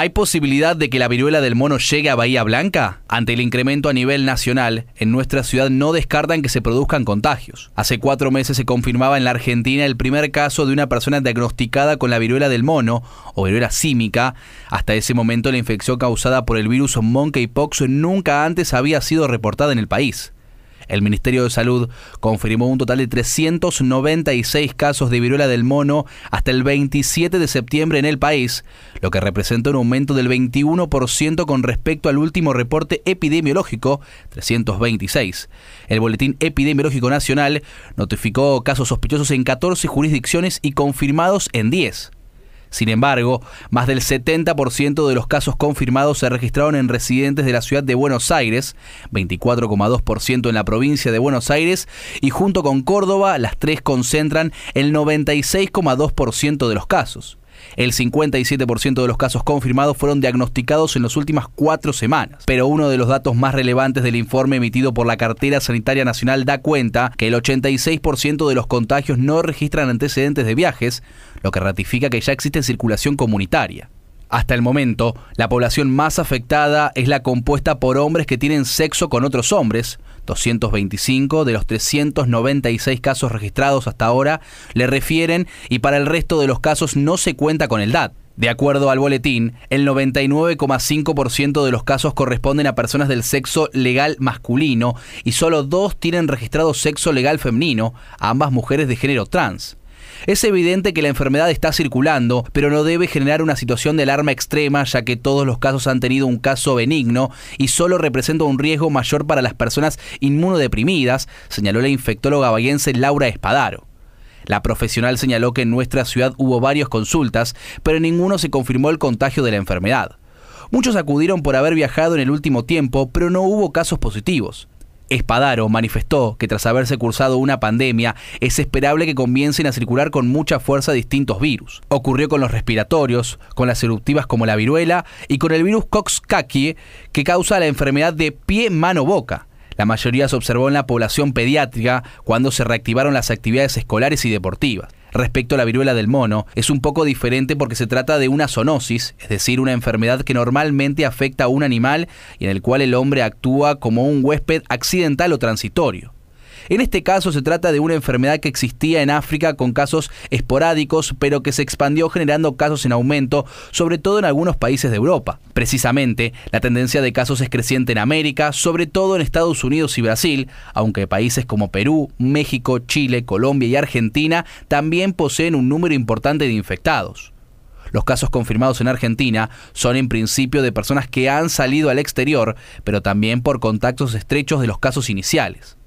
¿Hay posibilidad de que la viruela del mono llegue a Bahía Blanca? Ante el incremento a nivel nacional, en nuestra ciudad no descartan que se produzcan contagios. Hace cuatro meses se confirmaba en la Argentina el primer caso de una persona diagnosticada con la viruela del mono o viruela símica. Hasta ese momento la infección causada por el virus monkeypox nunca antes había sido reportada en el país. El Ministerio de Salud confirmó un total de 396 casos de viruela del mono hasta el 27 de septiembre en el país, lo que representa un aumento del 21% con respecto al último reporte epidemiológico, 326. El Boletín Epidemiológico Nacional notificó casos sospechosos en 14 jurisdicciones y confirmados en 10. Sin embargo, más del 70% de los casos confirmados se registraron en residentes de la ciudad de Buenos Aires, 24,2% en la provincia de Buenos Aires y junto con Córdoba las tres concentran el 96,2% de los casos. El 57% de los casos confirmados fueron diagnosticados en las últimas cuatro semanas. Pero uno de los datos más relevantes del informe emitido por la Cartera Sanitaria Nacional da cuenta que el 86% de los contagios no registran antecedentes de viajes, lo que ratifica que ya existe circulación comunitaria. Hasta el momento, la población más afectada es la compuesta por hombres que tienen sexo con otros hombres. 225 de los 396 casos registrados hasta ahora le refieren y para el resto de los casos no se cuenta con el DAT. De acuerdo al boletín, el 99,5% de los casos corresponden a personas del sexo legal masculino y solo dos tienen registrado sexo legal femenino, ambas mujeres de género trans. Es evidente que la enfermedad está circulando, pero no debe generar una situación de alarma extrema, ya que todos los casos han tenido un caso benigno y solo representa un riesgo mayor para las personas inmunodeprimidas, señaló la infectóloga bahiense Laura Espadaro. La profesional señaló que en nuestra ciudad hubo varias consultas, pero en ninguno se confirmó el contagio de la enfermedad. Muchos acudieron por haber viajado en el último tiempo, pero no hubo casos positivos. Espadaro manifestó que tras haberse cursado una pandemia, es esperable que comiencen a circular con mucha fuerza distintos virus. Ocurrió con los respiratorios, con las eruptivas como la viruela y con el virus Coxsackie que causa la enfermedad de pie-mano-boca. La mayoría se observó en la población pediátrica cuando se reactivaron las actividades escolares y deportivas respecto a la viruela del mono es un poco diferente porque se trata de una zoonosis, es decir, una enfermedad que normalmente afecta a un animal y en el cual el hombre actúa como un huésped accidental o transitorio. En este caso se trata de una enfermedad que existía en África con casos esporádicos, pero que se expandió generando casos en aumento, sobre todo en algunos países de Europa. Precisamente, la tendencia de casos es creciente en América, sobre todo en Estados Unidos y Brasil, aunque países como Perú, México, Chile, Colombia y Argentina también poseen un número importante de infectados. Los casos confirmados en Argentina son en principio de personas que han salido al exterior, pero también por contactos estrechos de los casos iniciales.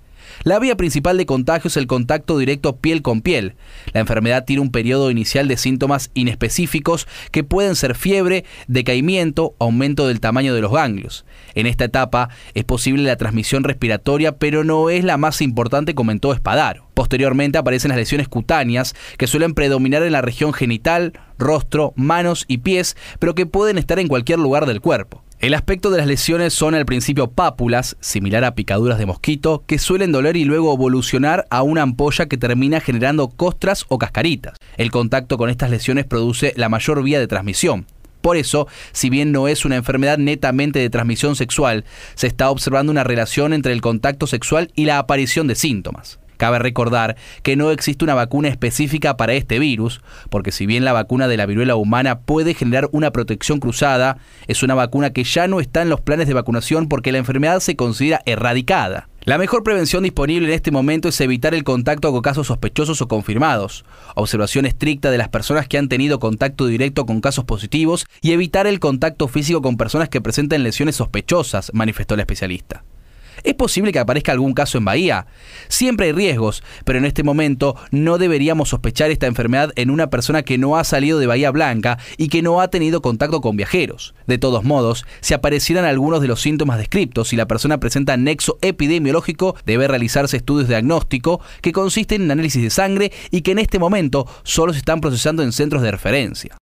La vía principal de contagio es el contacto directo piel con piel. La enfermedad tiene un periodo inicial de síntomas inespecíficos que pueden ser fiebre, decaimiento, aumento del tamaño de los ganglios. En esta etapa es posible la transmisión respiratoria, pero no es la más importante, comentó Espadaro. Posteriormente aparecen las lesiones cutáneas, que suelen predominar en la región genital, rostro, manos y pies, pero que pueden estar en cualquier lugar del cuerpo. El aspecto de las lesiones son al principio pápulas, similar a picaduras de mosquito, que suelen doler y luego evolucionar a una ampolla que termina generando costras o cascaritas. El contacto con estas lesiones produce la mayor vía de transmisión. Por eso, si bien no es una enfermedad netamente de transmisión sexual, se está observando una relación entre el contacto sexual y la aparición de síntomas. Cabe recordar que no existe una vacuna específica para este virus, porque si bien la vacuna de la viruela humana puede generar una protección cruzada, es una vacuna que ya no está en los planes de vacunación porque la enfermedad se considera erradicada. La mejor prevención disponible en este momento es evitar el contacto con casos sospechosos o confirmados, observación estricta de las personas que han tenido contacto directo con casos positivos y evitar el contacto físico con personas que presenten lesiones sospechosas, manifestó el especialista. ¿Es posible que aparezca algún caso en Bahía? Siempre hay riesgos, pero en este momento no deberíamos sospechar esta enfermedad en una persona que no ha salido de Bahía Blanca y que no ha tenido contacto con viajeros. De todos modos, si aparecieran algunos de los síntomas descriptos y la persona presenta nexo epidemiológico, debe realizarse estudios de diagnóstico que consisten en análisis de sangre y que en este momento solo se están procesando en centros de referencia.